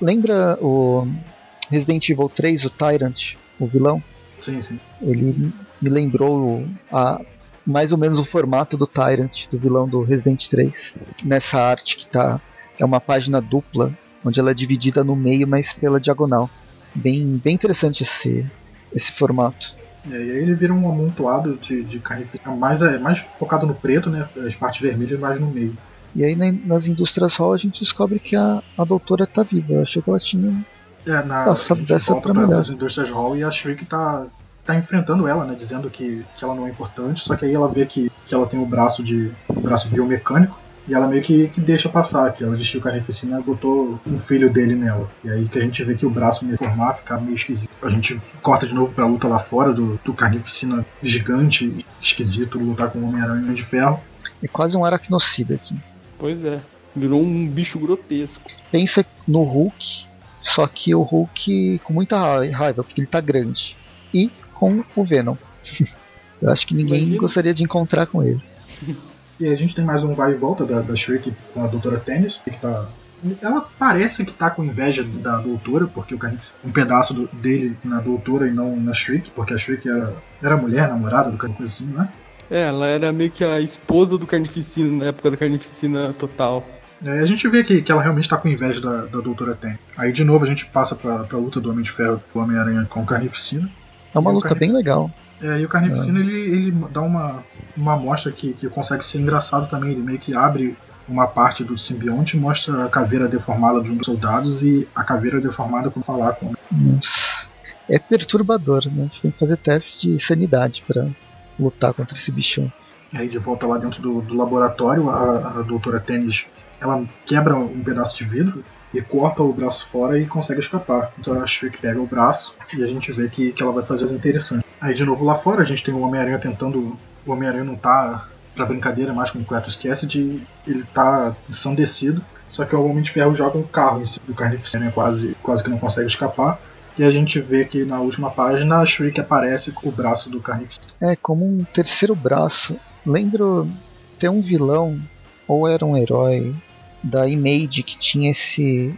lembra o Resident Evil 3, o Tyrant, o vilão? Sim, sim. Ele me lembrou a, mais ou menos o formato do Tyrant, do vilão do Resident 3. Nessa arte que tá. É uma página dupla, onde ela é dividida no meio, mas pela diagonal. Bem, bem interessante esse, esse formato. É, e aí ele vira um amontoado de, de carnificina mais, é, mais focado no preto, né? As partes vermelhas mais no meio. E aí na, nas indústrias Hall a gente descobre que a, a doutora tá viva. Eu achei que ela tinha É, na, passado dessa pra melhor. pras indústrias Hall e a Shriek tá, tá enfrentando ela, né? Dizendo que, que ela não é importante, só que aí ela vê que, que ela tem o braço de. o braço biomecânico. E ela meio que, que deixa passar, que ela diz que o Carnificina botou um filho dele nela. E aí que a gente vê que o braço meio formar, fica meio esquisito. A gente corta de novo pra luta lá fora do, do Carnificina gigante, esquisito, lutar com o Homem-Aranha de Ferro. É quase um aracnocida aqui. Pois é. Virou um bicho grotesco. Pensa no Hulk, só que o Hulk com muita ra- raiva, porque ele tá grande. E com o Venom. (laughs) Eu acho que ninguém Imagina. gostaria de encontrar com ele. (laughs) E aí a gente tem mais um vai e volta da, da Shriek com a Doutora Tennis, que tá. Ela parece que tá com inveja da doutora, porque o Carnificina um pedaço do- dele na doutora e não na Shriek, porque a Shriek era, era mulher, namorada do Carnificina, né? É, ela era meio que a esposa do Carnificina na época da Carnificina total. É, a gente vê que, que ela realmente tá com inveja da, da doutora Tennis. Aí de novo a gente passa pra, pra luta do Homem de Ferro do Homem-Aranha com o Carnificina. É uma luta bem legal. É, e o Carnificina ele, ele dá uma, uma amostra que, que consegue ser engraçado também. Ele meio que abre uma parte do simbionte mostra a caveira deformada de um dos soldados e a caveira deformada quando falar com. É perturbador, né? Você tem que fazer teste de sanidade pra lutar contra esse bichão. E aí de volta lá dentro do, do laboratório, a, a doutora Tênis ela quebra um pedaço de vidro e corta o braço fora e consegue escapar. Então a Shriek pega o braço e a gente vê que, que ela vai fazer as interessantes. Aí de novo lá fora a gente tem o Homem-Aranha tentando. O Homem-Aranha não tá pra brincadeira mais com o Cletus Cassidy, ele tá ensandecido. Só que o Homem de Ferro joga um carro em cima do Carnificina, quase, quase que não consegue escapar. E a gente vê que na última página a Shriek aparece com o braço do Carnificina. É, como um terceiro braço. Lembro ter um vilão, ou era um herói, da Image que tinha esse,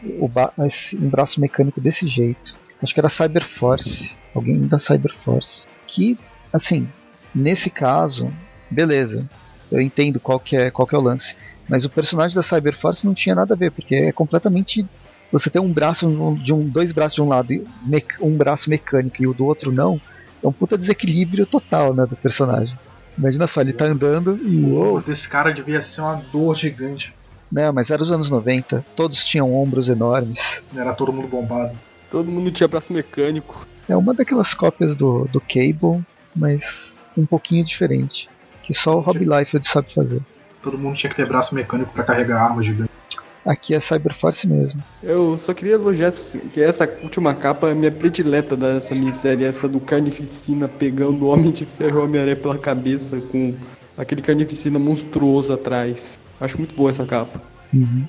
esse um braço mecânico desse jeito. Acho que era Cyberforce. Alguém da Cyberforce. Que, assim, nesse caso, beleza. Eu entendo qual que é, qual que é o lance. Mas o personagem da Cyberforce não tinha nada a ver, porque é completamente. Você tem um braço de um. dois braços de um lado e um braço mecânico e o do outro não. É um puta desequilíbrio total, né, do personagem. Imagina só, ele tá andando e uou, desse cara devia ser uma dor gigante. Né, mas era os anos 90, todos tinham ombros enormes. Era todo mundo bombado. Todo mundo tinha braço mecânico. É uma daquelas cópias do, do Cable, mas um pouquinho diferente. Que só o Rob Liefeld sabe fazer. Todo mundo tinha que ter braço mecânico pra carregar armas gigantes. Aqui é Cyberforce mesmo. Eu só queria elogiar que essa última capa é minha predileta dessa minissérie, essa do Carnificina pegando o Homem de Ferro e o Homem-Aranha pela cabeça com aquele Carnificina monstruoso atrás. Acho muito boa essa capa. Uhum.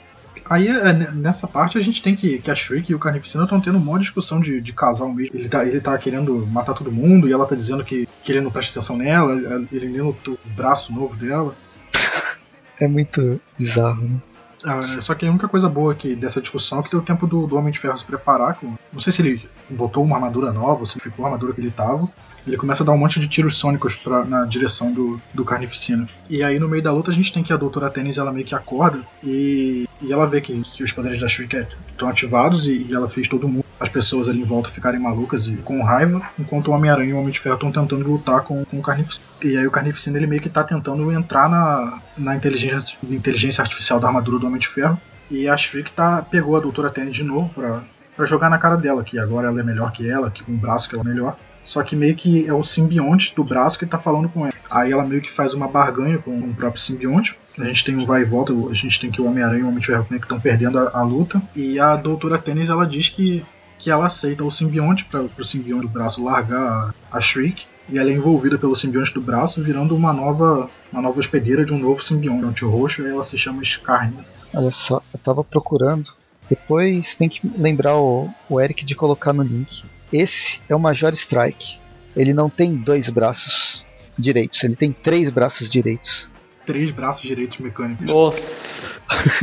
Aí é, n- nessa parte a gente tem que, que a Shriek e o Carnificina estão tendo uma discussão de, de casal mesmo. Ele tá, ele tá querendo matar todo mundo e ela tá dizendo que, que ele não presta atenção nela, ele nem o braço novo dela. (laughs) É muito bizarro, né? Ah, só que a única coisa boa aqui dessa discussão é que deu tempo do, do Homem de Ferro se preparar. Com, não sei se ele botou uma armadura nova, ou se ficou a armadura que ele tava. Ele começa a dar um monte de tiros sônicos pra, na direção do, do Carnificina. E aí no meio da luta a gente tem que a Doutora Tênis ela meio que acorda e, e ela vê que, que os poderes da Shriek estão ativados e, e ela fez todo mundo, as pessoas ali em volta ficarem malucas e com raiva, enquanto o Homem-Aranha e o Homem de Ferro estão tentando lutar com, com o Carnificina. E aí o Carnificina ele meio que tá tentando entrar na, na inteligência, inteligência artificial da armadura do Homem de Ferro. E a Shriek tá, pegou a Doutora Tênis de novo pra, pra jogar na cara dela, que agora ela é melhor que ela, que com o braço que ela é melhor. Só que meio que é o simbionte do braço que tá falando com ela. Aí ela meio que faz uma barganha com o próprio simbionte. A gente tem um vai e volta, a gente tem que o Homem-Aranha e o Homem de Ferro meio que estão perdendo a, a luta. E a Doutora Tênis ela diz que, que ela aceita o simbionte para o simbionte do braço largar a, a Shriek. E ela é envolvida pelo simbionte do braço, virando uma nova, uma nova hospedeira de um novo simbionte roxo. E ela se chama Scarne. Olha só, eu tava procurando. Depois tem que lembrar o, o Eric de colocar no link. Esse é o Major Strike. Ele não tem dois braços direitos, ele tem três braços direitos. Três braços direitos mecânicos. Nossa!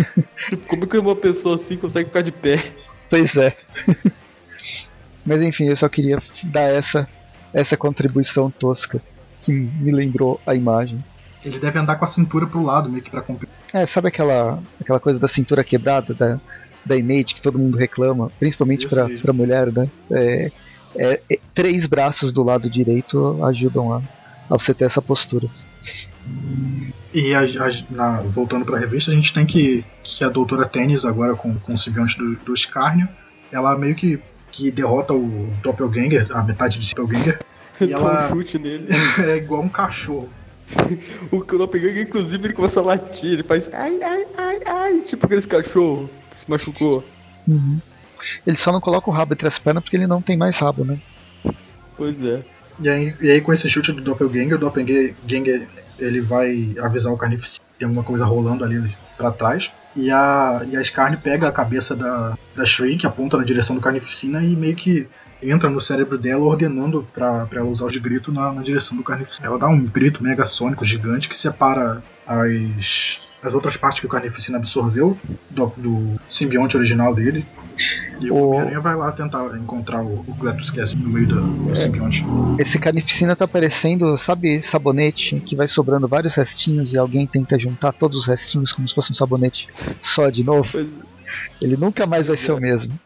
(laughs) Como que uma pessoa assim consegue ficar de pé? Pois é. (laughs) Mas enfim, eu só queria dar essa essa contribuição tosca. que me lembrou a imagem. Ele deve andar com a cintura pro lado, meio que pra cumprir. É, sabe aquela, aquela coisa da cintura quebrada da, da Image que todo mundo reclama, principalmente pra mulher, né? É, é, é, três braços do lado direito ajudam a, a você ter essa postura. E a- a- na- voltando pra revista, a gente tem que, que a doutora Tennis, agora com, com o simbionte do, do Scarnio, ela meio que, que derrota o Doppelganger, a metade do Doppelganger, (laughs) E ela- um chute nele. (laughs) é igual um cachorro. (laughs) O Doppelganger, inclusive, ele começa a latir, ele faz ai, ai, ai, ai, tipo aqueles cachorros se machucou. Uhum. Ele só não coloca o rabo entre as pernas porque ele não tem mais rabo, né? Pois é. E aí, e aí com esse chute do Doppelganger, o Doppelganger ele vai avisar o Carnificina que tem alguma coisa rolando ali pra trás. E a, e a Scarne pega a cabeça da, da Shriek, aponta na direção do Carnificina e meio que entra no cérebro dela ordenando pra, pra ela usar o de grito na, na direção do Carnificina. Ela dá um grito mega sônico gigante que separa as, as outras partes que o Carnificina absorveu do, do simbionte original dele. E o O- Homem-Aranha vai lá tentar encontrar o, o Gleptoscast no meio da- do simbionte. Esse carnificina tá parecendo, sabe, sabonete que vai sobrando vários restinhos e alguém tenta juntar todos os restinhos como se fosse um sabonete só de novo. Pois- Ele nunca mais vai ser o mesmo.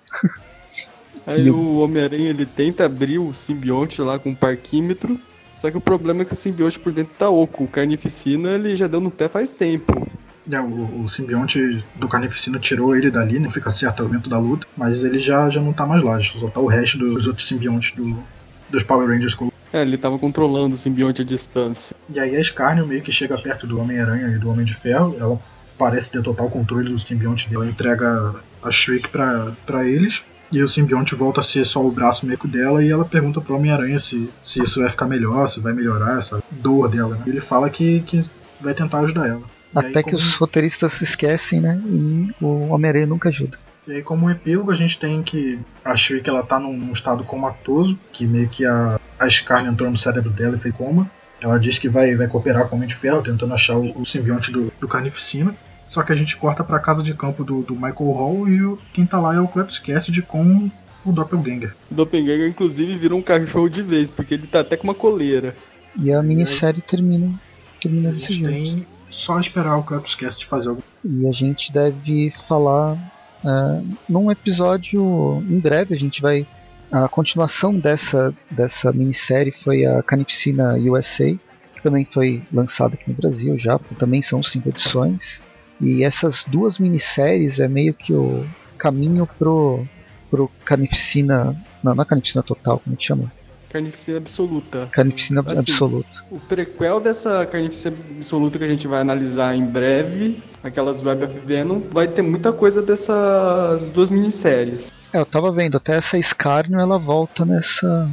Aí o Homem-Aranha ele tenta abrir o simbionte lá com o parquímetro. Só que o problema é que o simbionte por dentro tá oco. O Carnificina ele já deu no pé faz tempo. É, o, o simbionte do Carnificina tirou ele dali, né? Fica certo o momento da luta, mas ele já, já não tá mais lá, só tá o resto dos outros simbiontes do, dos Power Rangers. É, ele tava controlando o simbionte à distância. E aí a Scarnio meio que chega perto do Homem-Aranha e do Homem de Ferro, ela parece ter total controle do simbionte dela, entrega a Shriek pra, pra eles. E o simbionte volta a ser só o braço meio dela e ela pergunta pro Homem-Aranha se, se isso vai ficar melhor, se vai melhorar essa dor dela. Né? Ele fala que, que vai tentar ajudar ela. E aí, Até que como- os roteiristas se esquecem, né? E o Homem-Aranha nunca ajuda. E aí, como um epílogo, a gente tem que a Shriek ela tá num, estado comatoso, que meio que a, a Scarne entrou no cérebro dela e fez coma. Ela diz que vai, vai cooperar com o Homem de Ferro, tentando achar o, o simbionte do, do Carnificina. Só que a gente corta pra casa de campo do, do Michael Hall e o, quem tá lá é o Cletus Cassidy com o Doppelganger. O Doppelganger inclusive virou um cachorro de vez, porque ele tá até com uma coleira. E a minissérie termina, termina desse jeito. tem só esperar o Cassidy fazer algo. E a gente deve falar é, num episódio em breve. A gente vai. A continuação dessa, dessa minissérie foi a Carnificina USA, que também foi lançada aqui no Brasil já, também são cinco edições. E essas duas minisséries é meio que o caminho pro, pro Carnificina. Não, não é Carnificina Total, como é que chama? Carnificina absoluta. Carnificina Assim, Absoluta. O prequel dessa carnificina absoluta que a gente vai analisar em breve, aquelas Web of Venom, vai ter muita coisa dessas duas minisséries. É, eu tava vendo, até essa Scarnio ela volta nessa.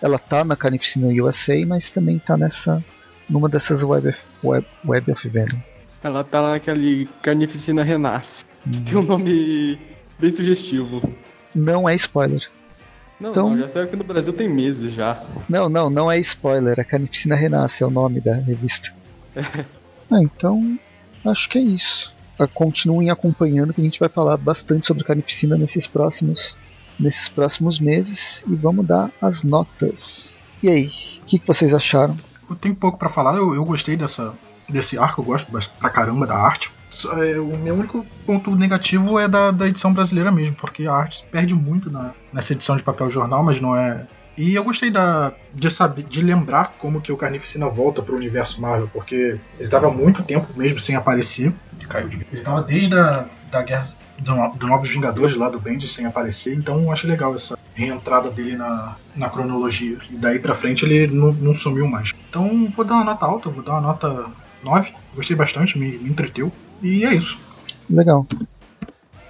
Ela tá na Carnificina USA, mas também tá nessa. numa dessas Web of, Web, Web of Venom. Ela tá naquele Carnificina Renasce. que Tem um nome bem sugestivo. Não é spoiler. Não, Então- não, já saiu aqui no Brasil tem meses já. Não, não, não é spoiler. A Carnificina Renasce é o nome da revista. (laughs) ah, então. Acho que é isso. Ah, Continuem acompanhando que a gente vai falar bastante sobre Carnificina nesses próximos. nesses próximos meses. E vamos dar as notas. E aí, o que, que vocês acharam? Eu tenho pouco pra falar, eu, eu gostei dessa, desse arco, eu gosto pra caramba da arte. É, o meu único ponto negativo é da, da edição brasileira mesmo, porque a arte perde muito na, nessa edição de papel jornal, mas não é. E eu gostei da, de saber, de lembrar como que o Carnificina volta pro universo Marvel, porque ele tava há muito tempo mesmo sem aparecer. Ele caiu de Ele tava desde a da guerra do, do Novos Vingadores lá do Bendis sem aparecer, então eu acho legal essa reentrada dele na, na cronologia. E daí pra frente ele não, não sumiu mais. Então vou dar uma nota alta, vou dar uma nota 9. Gostei bastante, me, me entreteu. E é isso. Legal.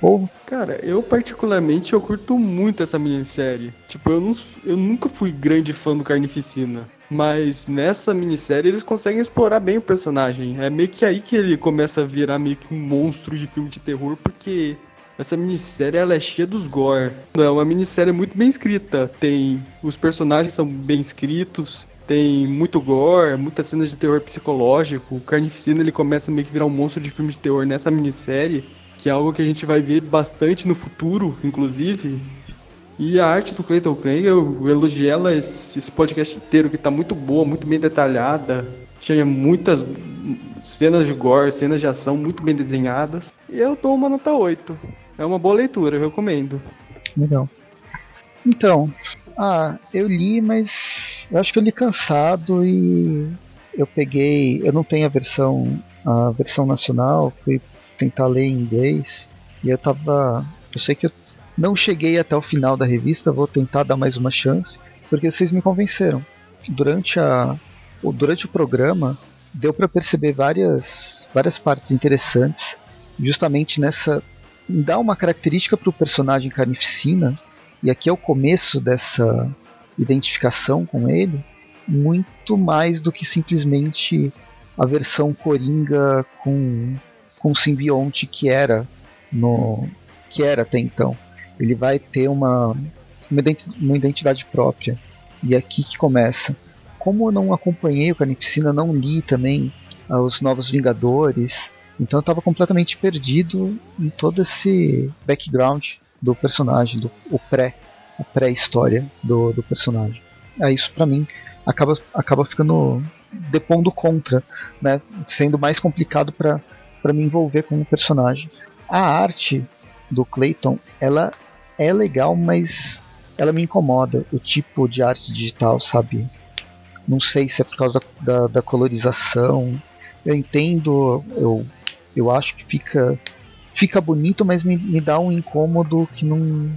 Povo, Cara, eu particularmente eu curto muito essa minissérie. Tipo, eu, não, eu nunca fui grande fã do Carnificina. Mas nessa minissérie eles conseguem explorar bem o personagem. É meio que aí que ele começa a virar meio que um monstro de filme de terror, porque essa minissérie ela é cheia dos gore. É uma minissérie muito bem escrita. Tem. Os personagens são bem escritos. Tem muito gore, muitas cenas de terror psicológico. O Carnificina ele começa a meio que virar um monstro de filme de terror nessa minissérie que é algo que a gente vai ver bastante no futuro, inclusive. E a arte do Clayton Crane, eu elogiei ela esse, esse podcast inteiro, que tá muito boa, muito bem detalhada. Tinha muitas cenas de gore, cenas de ação muito bem desenhadas. E eu dou uma nota 8. É uma boa leitura, eu recomendo. Legal. Então, ah, eu li, mas eu acho que eu li cansado e eu peguei, eu não tenho a versão a versão nacional, fui tentar ler em inglês e eu tava, eu sei que eu não cheguei até o final da revista, vou tentar dar mais uma chance, porque vocês me convenceram. Durante a durante o programa deu para perceber várias várias partes interessantes, justamente nessa dar uma característica para o personagem carnificina, e aqui é o começo dessa identificação com ele, muito mais do que simplesmente a versão coringa com com simbionte que era no que era até então. Ele vai ter uma uma identidade própria. E é aqui que começa. Como eu não acompanhei o Carnificina, não li também uh, os Novos Vingadores, então eu estava completamente perdido em todo esse background do personagem, do o pré, a pré-história do, do personagem. É isso para mim acaba acaba ficando depondo contra, né, sendo mais complicado para para me envolver com o personagem. A arte do Clayton, ela é legal, mas ela me incomoda. O tipo de arte digital, sabe? Não sei se é por causa da, da, da colorização. Eu entendo, eu, eu acho que fica fica bonito, mas me, me dá um incômodo que não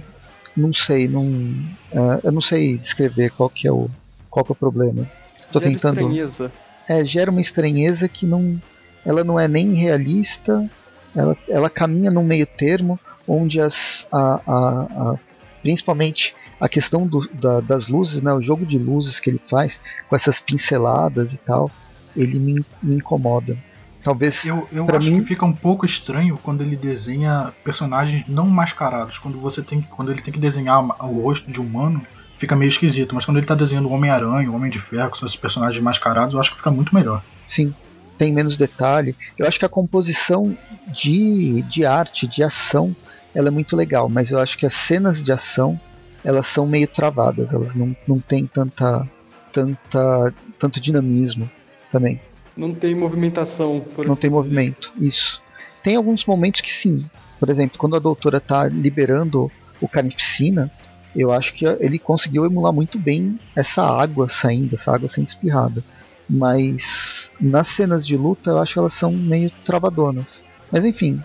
não sei, não uh, eu não sei descrever qual que é o qual que é o problema. Tô gera tentando. Estranheza. É, gera uma estranheza que não ela não é nem realista, ela, ela caminha no meio termo, onde as, a, a, a principalmente a questão do, da, das luzes, né, o jogo de luzes que ele faz, com essas pinceladas e tal, ele me, me incomoda. Talvez eu, eu acho mim... que fica um pouco estranho quando ele desenha personagens não mascarados. Quando você tem quando ele tem que desenhar o rosto de um humano, fica meio esquisito. Mas quando ele está desenhando o Homem-Aranha, o Homem de Ferro, com esses personagens mascarados, eu acho que fica muito melhor. Sim, tem menos detalhe. Eu acho que a composição de, de arte, de ação, ela é muito legal, mas eu acho que as cenas de ação elas são meio travadas, elas não, não têm tanta, tanta, tanto dinamismo também. Não tem movimentação. Por não assim tem movimento, isso. Tem alguns momentos que sim. Por exemplo, quando a doutora está liberando o carnificina, eu acho que ele conseguiu emular muito bem essa água saindo, essa água sendo espirrada. Mas nas cenas de luta eu acho que elas são meio travadonas. Mas enfim,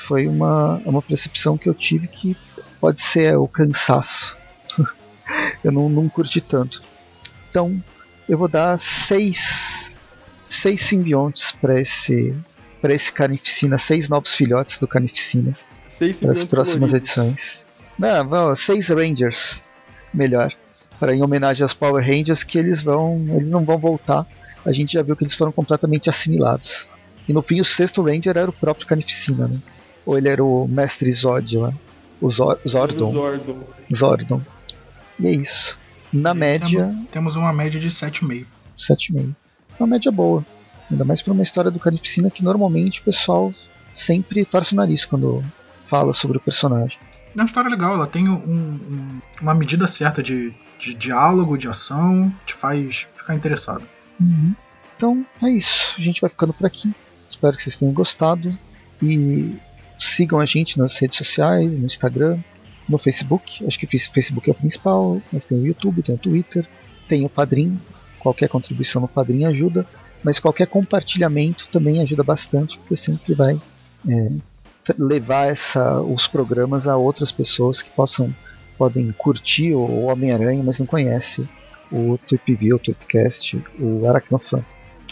foi uma, uma percepção que eu tive que pode ser o cansaço. (laughs) eu não, não curti tanto. Então eu vou dar seis, seis simbiontes para esse para esse Carnificina, seis novos filhotes do Carnificina para as próximas coloridos. edições. Não, vão, seis Rangers, melhor, para em homenagem aos Power Rangers que eles vão, eles não vão voltar a gente já viu que eles foram completamente assimilados. E no fim, o sexto Ranger era o próprio Carnificina, né? Ou ele era o Mestre Zod lá. O Zor Zordon. Zordon. Zordon. E é isso. Na e média. Temos uma média de 7,5. 7,5. Uma média boa. Ainda mais para uma história do Carnificina que normalmente o pessoal sempre torce o nariz quando fala sobre o personagem. É uma história legal, ela tem um, um, uma medida certa de, de diálogo, de ação, te faz ficar interessado. Uhum. Então é isso. A gente vai ficando por aqui. Espero que vocês tenham gostado. E sigam a gente nas redes sociais, no Instagram, no Facebook. Acho que o Facebook é o principal, mas tem o YouTube, tem o Twitter, tem o Padrim. Qualquer contribuição no Padrim ajuda, mas qualquer compartilhamento também ajuda bastante, porque sempre vai é, levar essa, os programas a outras pessoas que possam podem curtir o Homem-Aranha, mas não conhecem o Tweepview, o Tweepcast, o Aracnofan.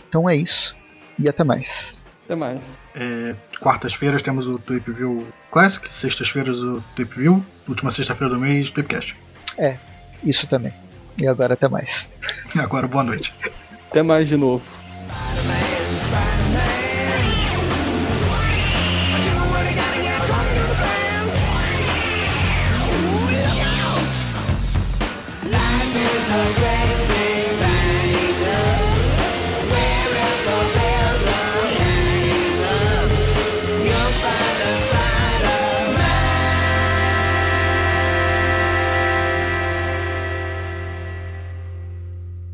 Então é isso e até mais. Até mais. É, Quartas-feiras temos o Tweepview Classic, sextas-feiras o Tweepview, última sexta-feira do mês, Tweepcast. É, isso também. E agora até mais. E agora boa noite. Até mais de novo.